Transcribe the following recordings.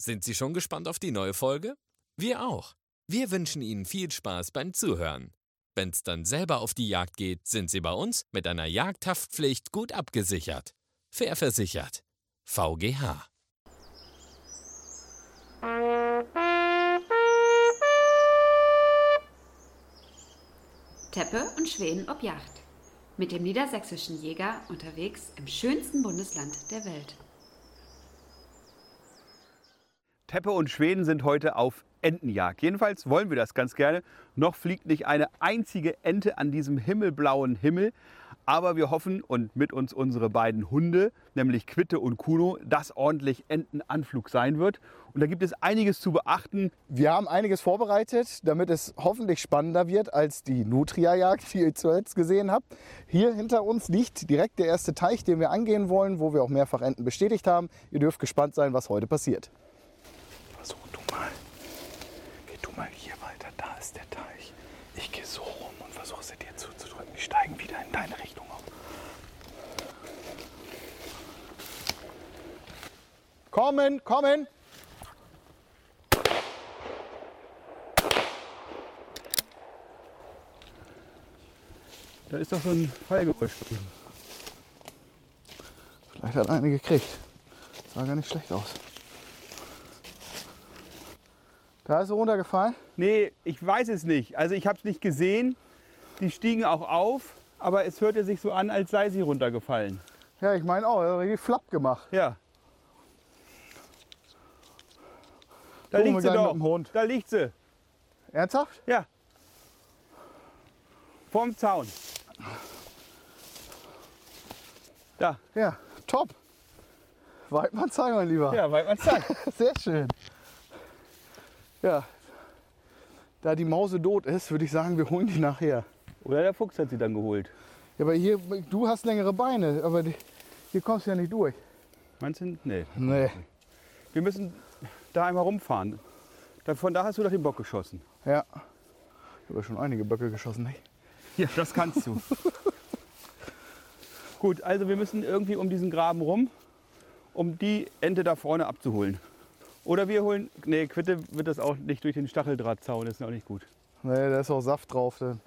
Sind Sie schon gespannt auf die neue Folge? Wir auch. Wir wünschen Ihnen viel Spaß beim Zuhören. Wenn's dann selber auf die Jagd geht, sind Sie bei uns mit einer Jagdhaftpflicht gut abgesichert. Fair versichert. VGH. Teppe und Schweden ob Yacht. Mit dem niedersächsischen Jäger unterwegs im schönsten Bundesland der Welt. Teppe und Schweden sind heute auf Entenjagd. Jedenfalls wollen wir das ganz gerne. Noch fliegt nicht eine einzige Ente an diesem himmelblauen Himmel. Aber wir hoffen und mit uns unsere beiden Hunde, nämlich Quitte und Kuno, dass ordentlich Entenanflug sein wird. Und da gibt es einiges zu beachten. Wir haben einiges vorbereitet, damit es hoffentlich spannender wird als die Nutria-Jagd, die ihr zuletzt gesehen habt. Hier hinter uns liegt direkt der erste Teich, den wir angehen wollen, wo wir auch mehrfach Enten bestätigt haben. Ihr dürft gespannt sein, was heute passiert. Versuch du mal. Geh du mal hier weiter. Da ist der Teich. Ich gehe so rum und versuche sie dir zuzudrücken. Die steigen wieder in deine Richtung auf. Kommen, kommen! Da ist doch so ein Fallgeräusch. Vielleicht hat eine gekriegt. Sah gar nicht schlecht aus. Da ist sie runtergefallen. Nee, ich weiß es nicht. Also ich habe es nicht gesehen. Die stiegen auch auf, aber es hörte sich so an, als sei sie runtergefallen. Ja, ich meine auch, er hat richtig flapp gemacht. Ja. Da Gucken liegt sie doch. mit dem Hund. Da liegt sie. Ernsthaft? Ja. Vorm Zaun. Da. Ja, top. Weidmann zeigen, mein Lieber. Ja, weit man Zeit. Sehr schön. Ja, da die Mause tot ist, würde ich sagen, wir holen die nachher. Oder der Fuchs hat sie dann geholt. Ja, aber hier, du hast längere Beine, aber die, hier kommst du ja nicht durch. Meinst du? Nee. Nee. Wir müssen da einmal rumfahren. Von da hast du doch den Bock geschossen. Ja. Ich habe schon einige Böcke geschossen, nicht? Ja, das kannst du. Gut, also wir müssen irgendwie um diesen Graben rum, um die Ente da vorne abzuholen. Oder wir holen, nee, Quitte wird das auch nicht durch den Stacheldrahtzaun, das ist auch nicht gut. Nee, da ist auch Saft drauf. Dann.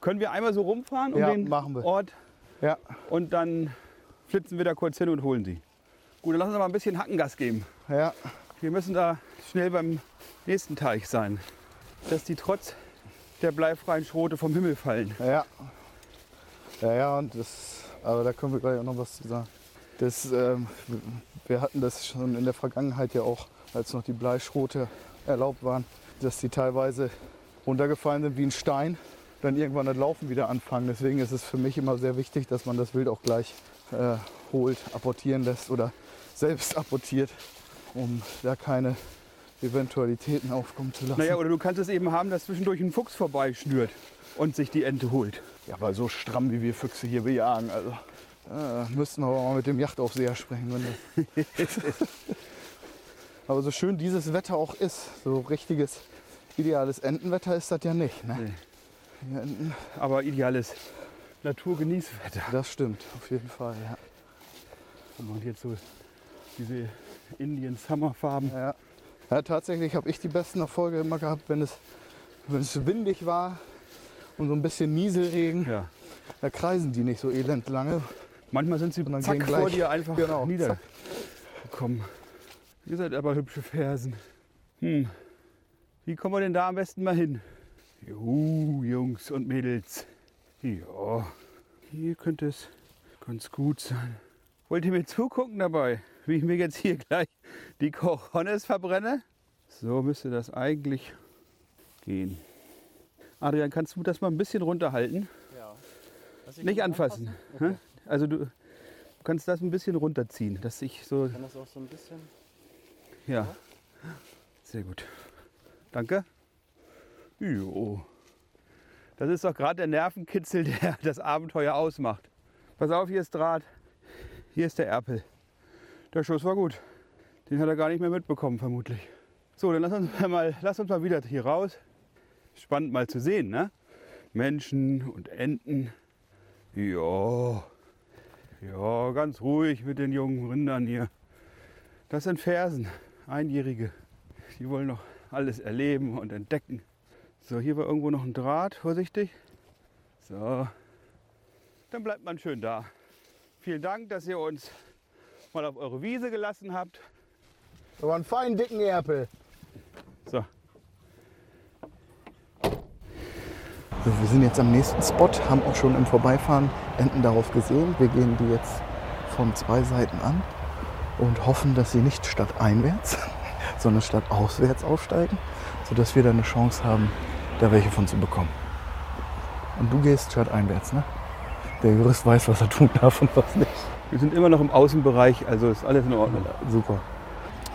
Können wir einmal so rumfahren um Ja, den machen wir. Ort Ja, und dann flitzen wir da kurz hin und holen sie. Gut, dann lass uns mal ein bisschen Hackengas geben. ja. Wir müssen da schnell beim nächsten Teich sein, dass die trotz der bleifreien Schrote vom Himmel fallen. Ja. Ja, ja, und das, aber da können wir gleich auch noch was zu sagen. Das, ähm, wir hatten das schon in der Vergangenheit ja auch, als noch die Bleischrote erlaubt waren, dass die teilweise runtergefallen sind wie ein Stein, dann irgendwann das Laufen wieder anfangen. Deswegen ist es für mich immer sehr wichtig, dass man das Wild auch gleich äh, holt, apportieren lässt oder selbst apportiert, um da keine Eventualitäten aufkommen zu lassen. Naja, oder du kannst es eben haben, dass zwischendurch ein Fuchs vorbeischnürt und sich die Ente holt. Ja, aber so stramm wie wir Füchse hier bejagen, also äh, müssten wir aber mal mit dem Jachtaufseher sprechen. Wenn das aber so schön dieses Wetter auch ist, so richtiges ideales Entenwetter ist das ja nicht. Ne? Nee. Aber ideales Naturgenießwetter. das stimmt, auf jeden Fall. Ja. Und jetzt so diese Indian Summer Farben. Ja. Ja, tatsächlich habe ich die besten Erfolge immer gehabt, wenn es, wenn es windig war und so ein bisschen Nieselregen. Ja. Da kreisen die nicht so elend lange. Manchmal sind sie Und dann zack gehen vor gleich- dir einfach genau, niedergekommen. Ihr seid aber hübsche Fersen. Hm. Wie kommen wir denn da am besten mal hin? Juhu, Jungs und Mädels. Ja, hier könnte es ganz gut sein. Wollt ihr mir zugucken dabei, wie ich mir jetzt hier gleich die Cojones verbrenne? So müsste das eigentlich gehen. Adrian, kannst du das mal ein bisschen runterhalten? Nicht anfassen. hä? Also du kannst das ein bisschen runterziehen, dass ich so. Kann das auch so ein bisschen. Ja. Sehr gut. Danke. Jo. Das ist doch gerade der Nervenkitzel, der das Abenteuer ausmacht. Pass auf, hier ist Draht. Hier ist der Erpel. Der Schuss war gut. Den hat er gar nicht mehr mitbekommen, vermutlich. So, dann lass uns mal, lass uns mal wieder hier raus. Spannend mal zu sehen, ne? Menschen und Enten. Ja. Ja, ganz ruhig mit den jungen Rindern hier. Das sind Fersen. Einjährige, die wollen noch alles erleben und entdecken. So, hier war irgendwo noch ein Draht, vorsichtig. So, dann bleibt man schön da. Vielen Dank, dass ihr uns mal auf eure Wiese gelassen habt. Aber einen feinen dicken Erpel. So, So, wir sind jetzt am nächsten Spot, haben auch schon im Vorbeifahren Enten darauf gesehen. Wir gehen die jetzt von zwei Seiten an und hoffen, dass sie nicht statt einwärts, sondern statt auswärts aufsteigen, sodass wir da eine Chance haben, da welche von zu bekommen. Und du gehst statt einwärts, ne? Der Jurist weiß, was er tun darf und was nicht. wir sind immer noch im Außenbereich, also ist alles in Ordnung. Super.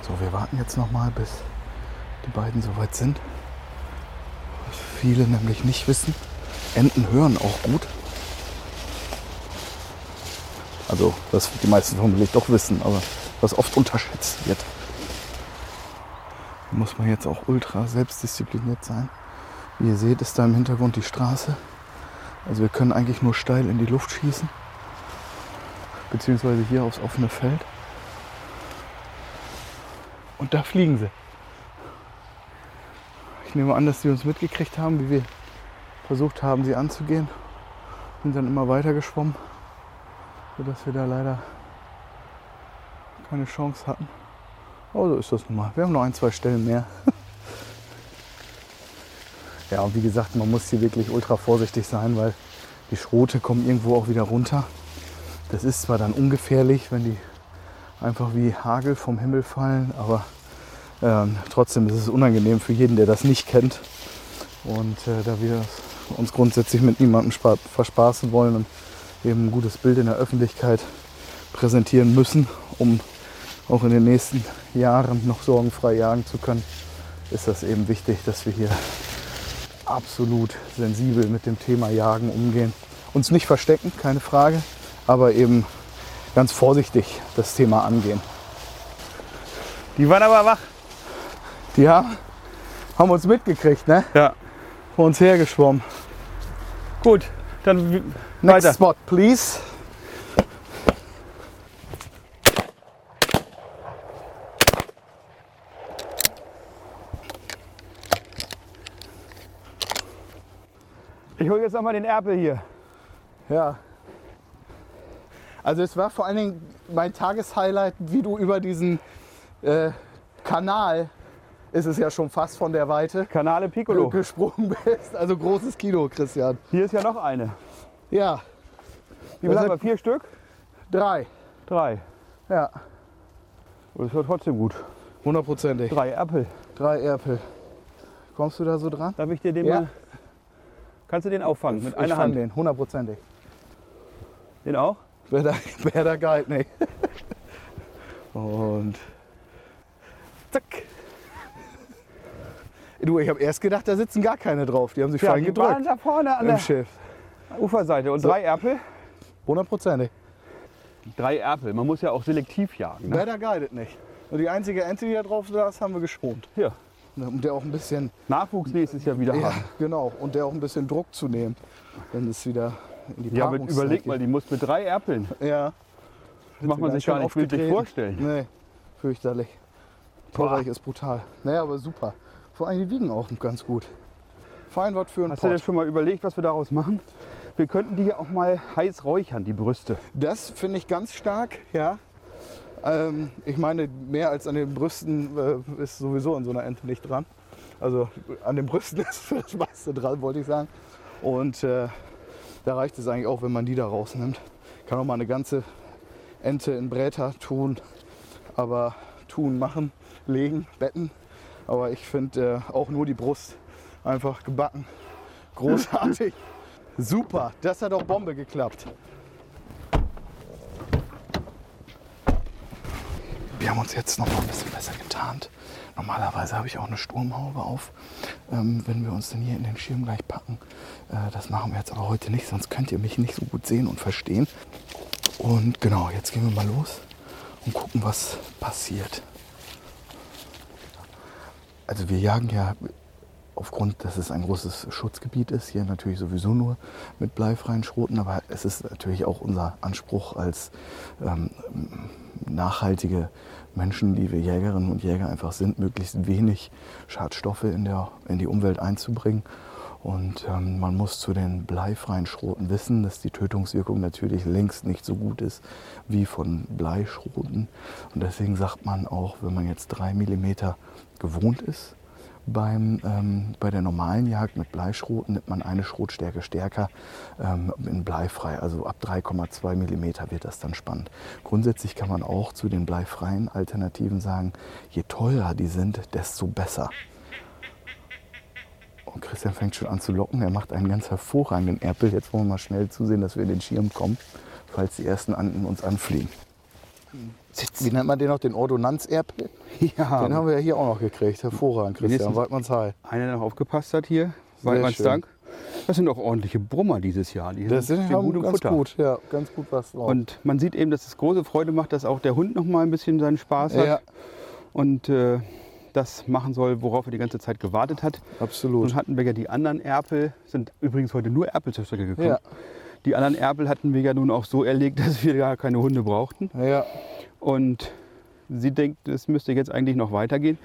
So, wir warten jetzt noch mal, bis die beiden soweit sind. Was viele nämlich nicht wissen. Enten hören auch gut. Also, was die meisten vermutlich doch wissen, aber was oft unterschätzt wird. Da muss man jetzt auch ultra selbstdiszipliniert sein. Wie ihr seht, ist da im Hintergrund die Straße. Also wir können eigentlich nur steil in die Luft schießen. Beziehungsweise hier aufs offene Feld. Und da fliegen sie. Ich nehme an, dass sie uns mitgekriegt haben, wie wir versucht haben, sie anzugehen. Sind dann immer weiter geschwommen, sodass wir da leider keine Chance hatten. Aber so ist das nun mal. Wir haben noch ein, zwei Stellen mehr. ja, und wie gesagt, man muss hier wirklich ultra vorsichtig sein, weil die Schrote kommen irgendwo auch wieder runter. Das ist zwar dann ungefährlich, wenn die einfach wie Hagel vom Himmel fallen, aber ähm, trotzdem ist es unangenehm für jeden, der das nicht kennt. Und äh, da wir uns grundsätzlich mit niemandem spa- verspaßen wollen und eben ein gutes Bild in der Öffentlichkeit präsentieren müssen, um auch in den nächsten Jahren noch sorgenfrei jagen zu können, ist das eben wichtig, dass wir hier absolut sensibel mit dem Thema Jagen umgehen. Uns nicht verstecken, keine Frage, aber eben ganz vorsichtig das Thema angehen. Die waren aber wach. Die haben, haben uns mitgekriegt, ne? Ja. Vor uns hergeschwommen. Gut, dann w- Next weiter. spot, please. Ich hole jetzt noch mal den Erpel hier. Ja. Also es war vor allen Dingen mein Tageshighlight, wie du über diesen äh, Kanal, ist es ja schon fast von der Weite, Kanale Piccolo. gesprungen bist. Also großes Kino, Christian. Hier ist ja noch eine. Ja, Wie viel haben wir? Vier Stück? drei. Drei. Ja, Das war trotzdem gut. hundertprozentig. Drei Erpel. Drei Erpel. Kommst du da so dran? Darf ich dir den Ja. mal... Kannst du den auffangen mit ich einer fang Hand? den, hundertprozentig. Den auch? Wer da, wer da geil, nee. Und zack. Du, ich habe erst gedacht, da sitzen gar keine drauf. Die haben sich Ja, fein die waren gedrückt da vorne an im der Schiff. Uferseite. Und So. drei Erpel? Hundertprozentig. Drei Erpel. Man muss ja auch selektiv jagen. Ne? Wer da guidet nicht. Und die einzige Ente, die da drauf saß, haben wir geschont. Hier. Um der auch ein bisschen, Nachwuchs nächstes Jahr wieder ja, haben. genau, und der auch ein bisschen Druck zu nehmen, wenn es wieder in die Ja, aber überleg mal, die muss mit drei Erpeln. Ja, Das macht man sich gar nicht bildlich vorstellen. Nee, fürchterlich. Torreich ist brutal. Naja, aber super. Vor allem die wiegen auch ganz gut. Fein was für ein Hast du dir Pott. schon mal überlegt, was wir daraus machen? Wir könnten die auch mal heiß räuchern, die Brüste. Das finde ich ganz stark, ja. Ähm, ich meine, mehr als an den Brüsten äh, ist sowieso an so einer Ente nicht dran. Also an den Brüsten ist das meiste dran, wollte ich sagen. Und äh, da reicht es eigentlich auch, wenn man die da rausnimmt. Kann auch mal eine ganze Ente in Bräter tun, aber tun, machen, legen, betten. Aber ich finde äh, auch nur die Brust einfach gebacken. Großartig. Super, das hat auch Bombe geklappt. Wir haben uns jetzt noch mal ein bisschen besser getarnt. Normalerweise habe ich auch eine Sturmhaube auf, ähm, wenn wir uns dann hier in den Schirm gleich packen. Äh, das machen wir jetzt aber heute nicht, sonst könnt ihr mich nicht so gut sehen und verstehen. Und genau, jetzt gehen wir mal los und gucken, was passiert. Also wir jagen ja aufgrund, dass es ein großes Schutzgebiet ist, hier natürlich sowieso nur mit bleifreien Schroten, aber es ist natürlich auch unser Anspruch als ähm, nachhaltige Menschen, die wir Jägerinnen und Jäger einfach sind, möglichst wenig Schadstoffe in, der, in die Umwelt einzubringen. Und ähm, man muss zu den bleifreien Schroten wissen, dass die Tötungswirkung natürlich längst nicht so gut ist wie von Bleischroten. Und deswegen sagt man auch, wenn man jetzt drei Millimeter gewohnt ist, beim, ähm, bei der normalen Jagd mit Bleischroten nimmt man eine Schrotstärke stärker ähm, in bleifrei. Also ab 3,2 mm wird das dann spannend. Grundsätzlich kann man auch zu den bleifreien Alternativen sagen, je teurer die sind, desto besser. Und Christian fängt schon an zu locken. Er macht einen ganz hervorragenden Erpel. Jetzt wollen wir mal schnell zusehen, dass wir in den Schirm kommen, falls die ersten Anden uns anfliegen. Wie nennt man den noch? Den Ordonnanzerpel? Ja, Den haben wir ja hier auch noch gekriegt. Hervorragend, Christian. Weidmanns Heil. einer, der noch aufgepasst hat hier. Schön. Dank. Das sind auch ordentliche Brummer dieses Jahr. Die Das sind haben im ganz Futter. gut, ja, ganz gut was drauf. Und man sieht eben, dass es große Freude macht, dass auch der Hund noch mal ein bisschen seinen Spaß hat ja, und äh, das machen soll, worauf er die ganze Zeit gewartet hat. absolut. Wir ja die anderen Erpel, sind übrigens heute nur Erpel zur Strecke gekommen. Ja. Die anderen Erpel hatten wir ja nun auch so erlegt, dass wir gar keine Hunde brauchten. Ja, Und sie denkt, es müsste jetzt eigentlich noch weitergehen.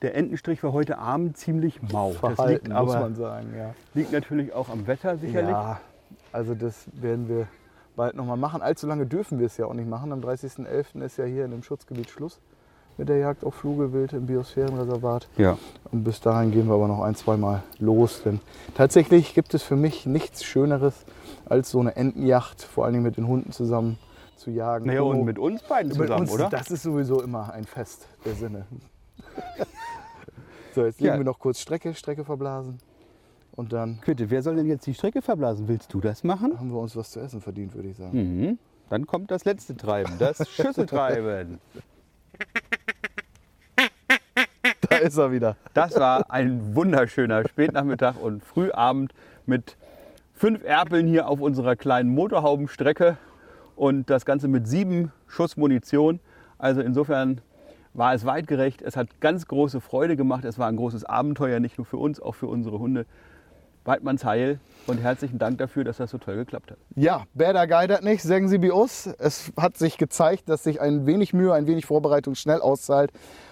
Der Entenstrich war heute Abend ziemlich mau. das verhalten, liegt muss man sagen. Ja. liegt natürlich auch am Wetter sicherlich. ja, also das werden wir bald noch mal machen. Allzu lange dürfen wir es ja auch nicht machen. Am 30.11. ist ja hier in dem Schutzgebiet Schluss mit der Jagd auf Flugelwild im Biosphärenreservat. Ja. Und bis dahin gehen wir aber noch ein, zwei Mal los. Denn tatsächlich gibt es für mich nichts Schöneres, als so eine Entenjacht, vor allen Dingen mit den Hunden zusammen zu jagen. Naja, Oh, und mit uns beiden zusammen, uns, oder? Das ist sowieso immer ein Fest der Sinne. so, jetzt legen Ja. wir noch kurz Strecke, Strecke verblasen. Und dann Bitte, wer soll denn jetzt die Strecke verblasen? Willst du das machen? haben wir uns was zu essen verdient, würde ich sagen. Mhm. Dann kommt das letzte Treiben, das Schüsseltreiben. Ist er wieder. Das war ein wunderschöner Spätnachmittag und Frühabend mit fünf Erpeln hier auf unserer kleinen Motorhaubenstrecke und das Ganze mit sieben Schuss Munition. Also insofern war es weitgerecht. Es hat ganz große Freude gemacht. Es war ein großes Abenteuer, nicht nur für uns, auch für unsere Hunde. Weidmanns Heil und herzlichen Dank dafür, dass das so toll geklappt hat. Ja, Bäder geidert nicht, sagen Sie bei uns. Es hat sich gezeigt, dass sich ein wenig Mühe, ein wenig Vorbereitung schnell auszahlt.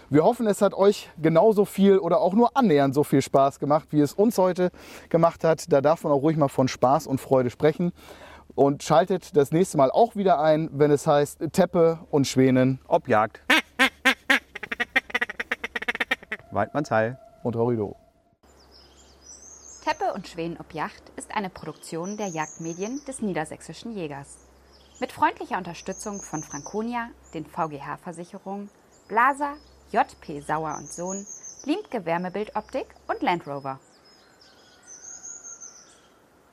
Wir hoffen, es hat euch genauso viel oder auch nur annähernd so viel Spaß gemacht, wie es uns heute gemacht hat. Da darf man auch ruhig mal von Spaß und Freude sprechen. Und schaltet das nächste Mal auch wieder ein, wenn es heißt Teppe und Schwänen Ob Jagd. Weidmanns Heil. und Horrido. Teppe und Schweden ob Yacht ist eine Produktion der Jagdmedien des Niedersächsischen Jägers. Mit freundlicher Unterstützung von Franconia, den VGH-Versicherungen, Blaser, JP Sauer und Sohn, Liemtke Wärmebildoptik und Land Rover.